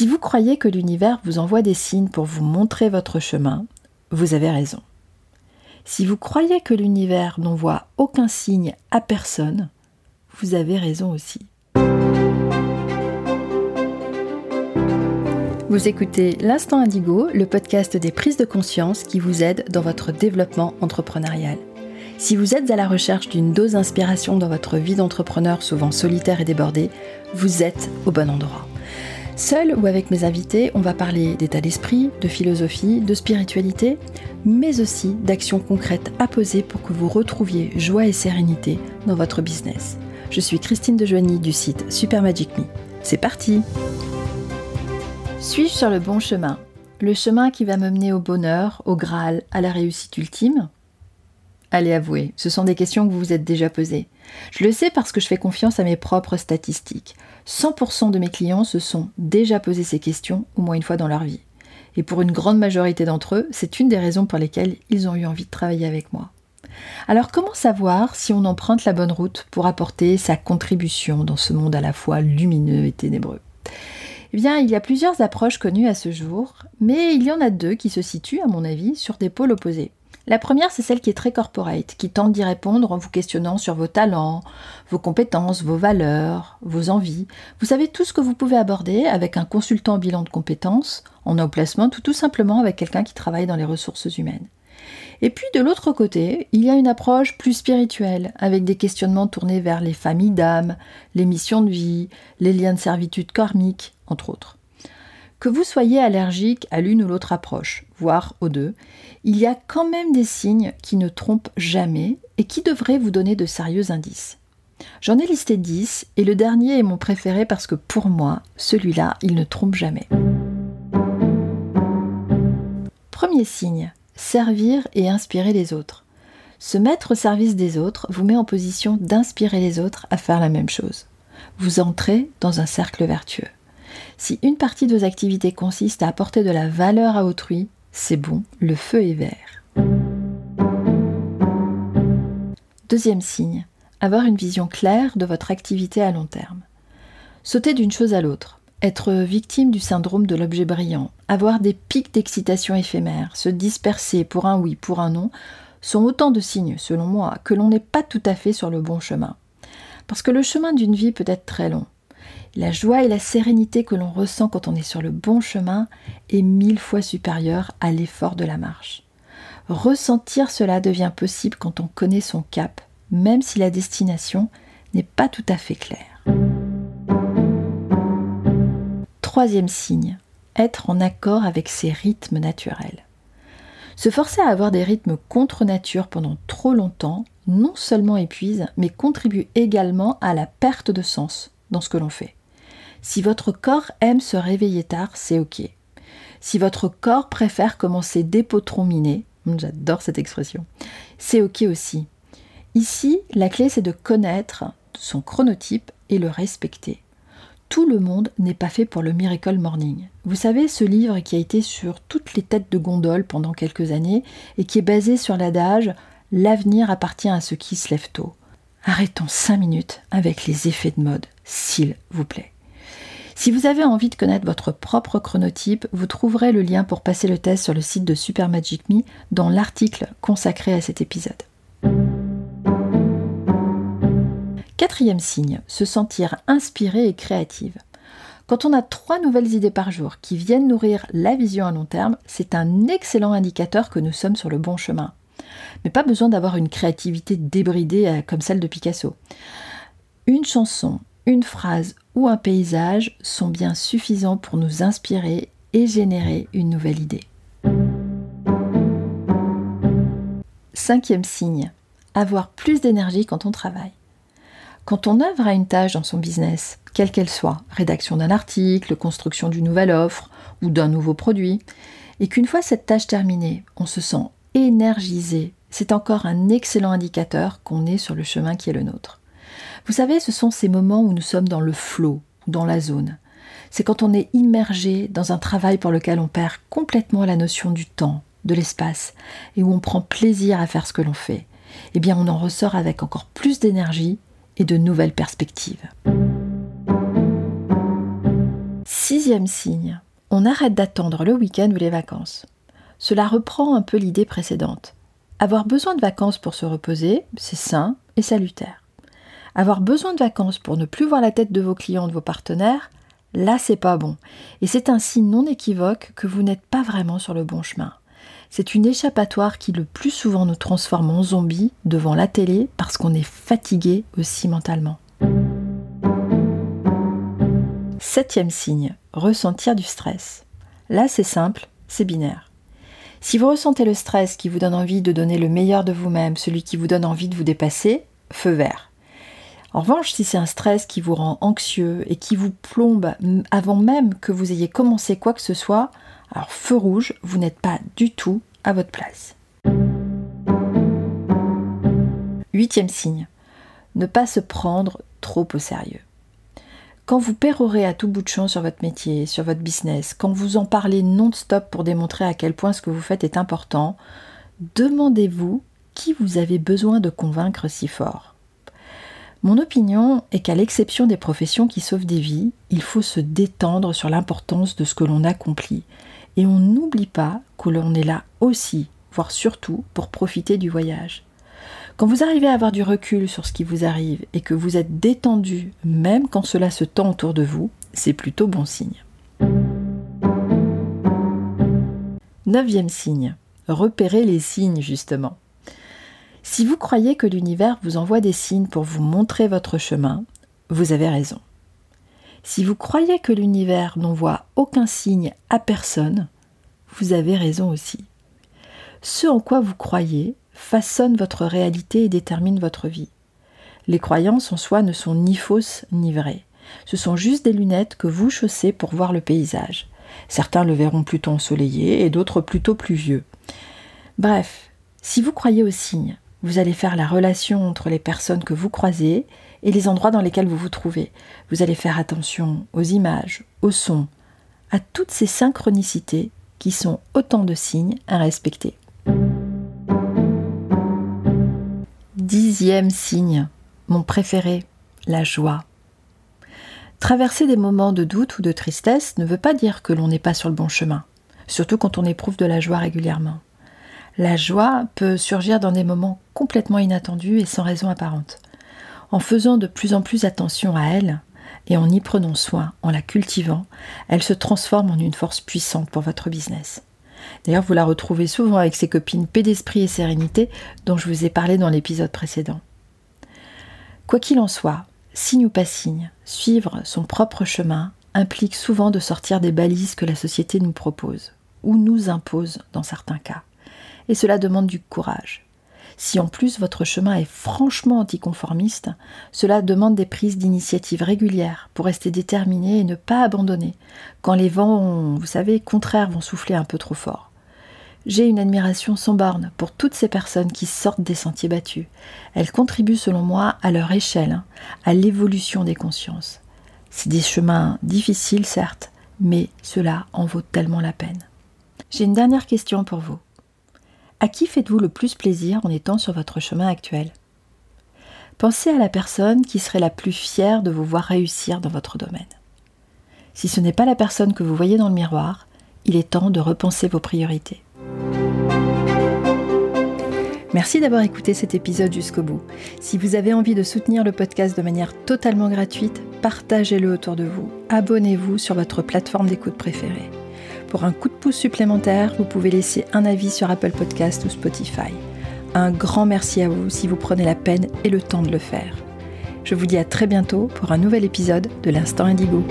Si vous croyez que l'univers vous envoie des signes pour vous montrer votre chemin, vous avez raison. Si vous croyez que l'univers n'envoie aucun signe à personne, vous avez raison aussi. Vous écoutez L'Instant Indigo, le podcast des prises de conscience qui vous aide dans votre développement entrepreneurial. Si vous êtes à la recherche d'une dose d'inspiration dans votre vie d'entrepreneur souvent solitaire et débordée, vous êtes au bon endroit. Seul ou avec mes invités, on va parler d'état d'esprit, de philosophie, de spiritualité, mais aussi d'actions concrètes à poser pour que vous retrouviez joie et sérénité dans votre business. Je suis Christine Dejoigny du site Super Magic Me. C'est parti Suis-je sur le bon chemin? Le chemin qui va me mener au bonheur, au Graal, à la réussite ultime? Allez avouer, ce sont des questions que vous vous êtes déjà posées. Je le sais parce que je fais confiance à mes propres statistiques. 100% de mes clients se sont déjà posé ces questions au moins une fois dans leur vie. Et pour une grande majorité d'entre eux, c'est une des raisons pour lesquelles ils ont eu envie de travailler avec moi. Alors comment savoir si on emprunte la bonne route pour apporter sa contribution dans ce monde à la fois lumineux et ténébreux? Eh bien, il y a plusieurs approches connues à ce jour, mais il y en a deux qui se situent, à mon avis, sur des pôles opposés. La première, c'est celle qui est très corporate, qui tente d'y répondre en vous questionnant sur vos talents, vos compétences, vos valeurs, vos envies. Vous savez tout ce que vous pouvez aborder avec un consultant en bilan de compétences, en no placement, ou tout simplement avec quelqu'un qui travaille dans les ressources humaines. Et puis de l'autre côté, il y a une approche plus spirituelle, avec des questionnements tournés vers les familles d'âmes, les missions de vie, les liens de servitude karmique, entre autres. Que vous soyez allergique à l'une ou l'autre approche, voire aux deux, il y a quand même des signes qui ne trompent jamais et qui devraient vous donner de sérieux indices. J'en ai listé 10 et le dernier est mon préféré parce que pour moi, celui-là, il ne trompe jamais. Premier signe, servir et inspirer les autres. Se mettre au service des autres vous met en position d'inspirer les autres à faire la même chose. Vous entrez dans un cercle vertueux. Si une partie de vos activités consiste à apporter de la valeur à autrui, c'est bon, le feu est vert. Deuxième signe, avoir une vision claire de votre activité à long terme. Sauter d'une chose à l'autre, être victime du syndrome de l'objet brillant, avoir des pics d'excitation éphémères, se disperser pour un oui, pour un non, sont autant de signes, selon moi, que l'on n'est pas tout à fait sur le bon chemin. Parce que le chemin d'une vie peut être très long. La joie et la sérénité que l'on ressent quand on est sur le bon chemin est mille fois supérieure à l'effort de la marche. Ressentir cela devient possible quand on connaît son cap, même si la destination n'est pas tout à fait claire. Troisième signe, être en accord avec ses rythmes naturels. Se forcer à avoir des rythmes contre nature pendant trop longtemps non seulement épuise, mais contribue également à la perte de sens dans ce que l'on fait. Si votre corps aime se réveiller tard, c'est ok. Si votre corps préfère commencer des potrons minés, j'adore cette expression, c'est ok aussi. Ici, la clé c'est de connaître son chronotype et le respecter. Tout le monde n'est pas fait pour le Miracle Morning. Vous savez, ce livre qui a été sur toutes les têtes de gondole pendant quelques années et qui est basé sur l'adage L'avenir appartient à ceux qui se lèvent tôt. Arrêtons cinq minutes avec les effets de mode, s'il vous plaît. Si vous avez envie de connaître votre propre chronotype, vous trouverez le lien pour passer le test sur le site de Super Magic Me dans l'article consacré à cet épisode. Quatrième signe, se sentir inspiré et créative. Quand on a trois nouvelles idées par jour qui viennent nourrir la vision à long terme, c'est un excellent indicateur que nous sommes sur le bon chemin. Mais pas besoin d'avoir une créativité débridée euh, comme celle de Picasso. Une chanson, une phrase ou un paysage sont bien suffisants pour nous inspirer et générer une nouvelle idée. Cinquième signe, avoir plus d'énergie quand on travaille. Quand on œuvre à une tâche dans son business, quelle qu'elle soit, rédaction d'un article, construction d'une nouvelle offre ou d'un nouveau produit, et qu'une fois cette tâche terminée, on se sent énergisé, c'est encore un excellent indicateur qu'on est sur le chemin qui est le nôtre. Vous savez, ce sont ces moments où nous sommes dans le flot, dans la zone. C'est quand on est immergé dans un travail pour lequel on perd complètement la notion du temps, de l'espace, et où on prend plaisir à faire ce que l'on fait. Eh bien, on en ressort avec encore plus d'énergie et de nouvelles perspectives. Sixième signe, on arrête d'attendre le week-end ou les vacances. Cela reprend un peu l'idée précédente. Avoir besoin de vacances pour se reposer, c'est sain et salutaire. Avoir besoin de vacances pour ne plus voir la tête de vos clients, de vos partenaires, là c'est pas bon. Et c'est un signe non équivoque que vous n'êtes pas vraiment sur le bon chemin. C'est une échappatoire qui le plus souvent nous transforme en zombies devant la télé parce qu'on est fatigué aussi mentalement. Septième signe, ressentir du stress. Là c'est simple, c'est binaire. Si vous ressentez le stress qui vous donne envie de donner le meilleur de vous-même, celui qui vous donne envie de vous dépasser, feu vert. En revanche, si c'est un stress qui vous rend anxieux et qui vous plombe avant même que vous ayez commencé quoi que ce soit, alors feu rouge, vous n'êtes pas du tout à votre place. Huitième signe, ne pas se prendre trop au sérieux. Quand vous pérorez à tout bout de champ sur votre métier, sur votre business, quand vous en parlez non-stop pour démontrer à quel point ce que vous faites est important, demandez-vous qui vous avez besoin de convaincre si fort. Mon opinion est qu'à l'exception des professions qui sauvent des vies, il faut se détendre sur l'importance de ce que l'on accomplit. Et on n'oublie pas que l'on est là aussi, voire surtout, pour profiter du voyage. Quand vous arrivez à avoir du recul sur ce qui vous arrive et que vous êtes détendu, même quand cela se tend autour de vous, c'est plutôt bon signe. Neuvième signe. Repérez les signes justement. Si vous croyez que l'univers vous envoie des signes pour vous montrer votre chemin, vous avez raison. Si vous croyez que l'univers n'envoie aucun signe à personne, vous avez raison aussi. Ce en quoi vous croyez façonne votre réalité et détermine votre vie. Les croyances en soi ne sont ni fausses ni vraies. Ce sont juste des lunettes que vous chaussez pour voir le paysage. Certains le verront plutôt ensoleillé et d'autres plutôt pluvieux. Bref, si vous croyez aux signes, vous allez faire la relation entre les personnes que vous croisez et les endroits dans lesquels vous vous trouvez. Vous allez faire attention aux images, aux sons, à toutes ces synchronicités qui sont autant de signes à respecter. Dixième signe, mon préféré, la joie. Traverser des moments de doute ou de tristesse ne veut pas dire que l'on n'est pas sur le bon chemin, surtout quand on éprouve de la joie régulièrement. La joie peut surgir dans des moments complètement inattendus et sans raison apparente. En faisant de plus en plus attention à elle et en y prenant soin, en la cultivant, elle se transforme en une force puissante pour votre business. D'ailleurs, vous la retrouvez souvent avec ses copines paix d'esprit et sérénité dont je vous ai parlé dans l'épisode précédent. Quoi qu'il en soit, signe ou pas signe, suivre son propre chemin implique souvent de sortir des balises que la société nous propose ou nous impose dans certains cas et cela demande du courage. Si en plus votre chemin est franchement anticonformiste, cela demande des prises d'initiative régulières pour rester déterminé et ne pas abandonner quand les vents, vous savez, contraires vont souffler un peu trop fort. J'ai une admiration sans borne pour toutes ces personnes qui sortent des sentiers battus. Elles contribuent selon moi à leur échelle, à l'évolution des consciences. C'est des chemins difficiles certes, mais cela en vaut tellement la peine. J'ai une dernière question pour vous. À qui faites-vous le plus plaisir en étant sur votre chemin actuel? Pensez à la personne qui serait la plus fière de vous voir réussir dans votre domaine. Si ce n'est pas la personne que vous voyez dans le miroir, il est temps de repenser vos priorités. Merci d'avoir écouté cet épisode jusqu'au bout. Si vous avez envie de soutenir le podcast de manière totalement gratuite, partagez-le autour de vous. Abonnez-vous sur votre plateforme d'écoute préférée. Pour un coup de pouce supplémentaire, vous pouvez laisser un avis sur Apple Podcast ou Spotify. Un grand merci à vous si vous prenez la peine et le temps de le faire. Je vous dis à très bientôt pour un nouvel épisode de l'Instant Indigo.